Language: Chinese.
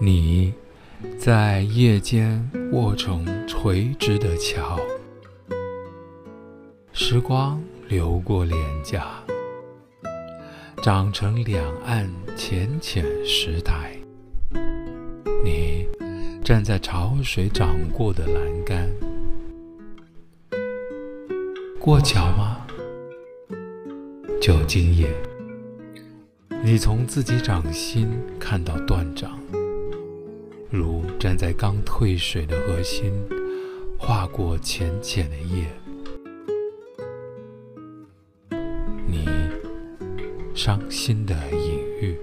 你在夜间卧成垂直的桥，时光流过脸颊，长成两岸浅浅石台。你站在潮水涨过的栏杆，过桥吗？就今夜，你从自己掌心看到断掌。如站在刚退水的河心，划过浅浅的夜，你伤心的隐喻。